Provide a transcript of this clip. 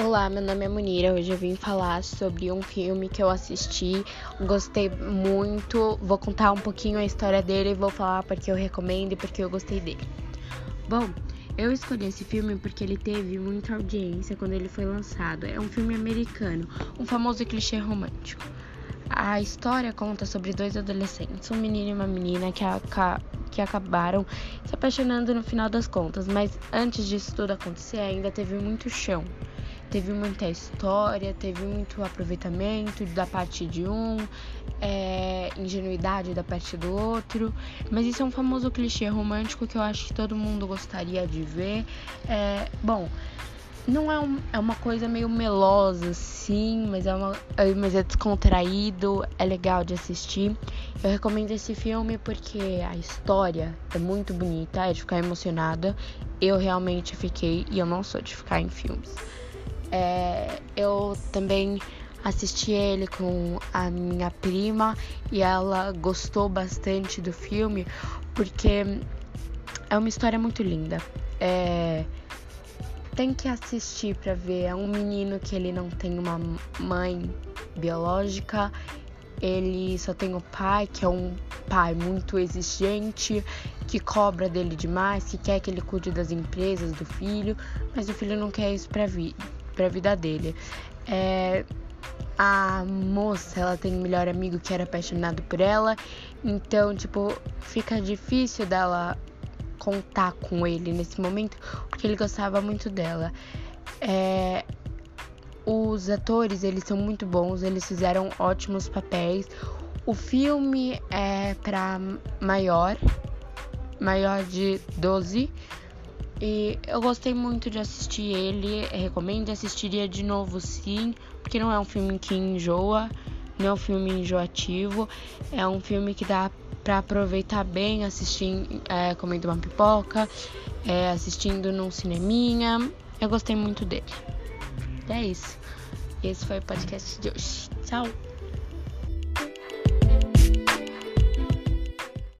Olá, meu nome é Munira. Hoje eu vim falar sobre um filme que eu assisti, gostei muito. Vou contar um pouquinho a história dele e vou falar porque eu recomendo e porque eu gostei dele. Bom, eu escolhi esse filme porque ele teve muita audiência quando ele foi lançado. É um filme americano, um famoso clichê romântico. A história conta sobre dois adolescentes, um menino e uma menina que, que acabaram se apaixonando no final das contas, mas antes disso tudo acontecer, ainda teve muito chão. Teve muita história, teve muito aproveitamento da parte de um, é, ingenuidade da parte do outro. Mas isso é um famoso clichê romântico que eu acho que todo mundo gostaria de ver. É, bom, não é, um, é uma coisa meio melosa, sim, mas é, uma, é, mas é descontraído, é legal de assistir. Eu recomendo esse filme porque a história é muito bonita, é de ficar emocionada. Eu realmente fiquei, e eu não sou de ficar em filmes. Eu também assisti ele com a minha prima e ela gostou bastante do filme porque é uma história muito linda. É, tem que assistir para ver. É um menino que ele não tem uma mãe biológica, ele só tem o pai, que é um pai muito exigente, que cobra dele demais, que quer que ele cuide das empresas do filho, mas o filho não quer isso pra vida para a vida dele. É, a moça, ela tem um melhor amigo que era apaixonado por ela, então, tipo, fica difícil dela contar com ele nesse momento, porque ele gostava muito dela. É, os atores, eles são muito bons, eles fizeram ótimos papéis. O filme é para maior, maior de 12 e eu gostei muito de assistir ele, recomendo, assistiria de novo sim, porque não é um filme que enjoa, não é um filme enjoativo, é um filme que dá para aproveitar bem assistindo, é, comendo uma pipoca, é, assistindo num cineminha. Eu gostei muito dele. É isso. Esse foi o podcast de hoje. Tchau!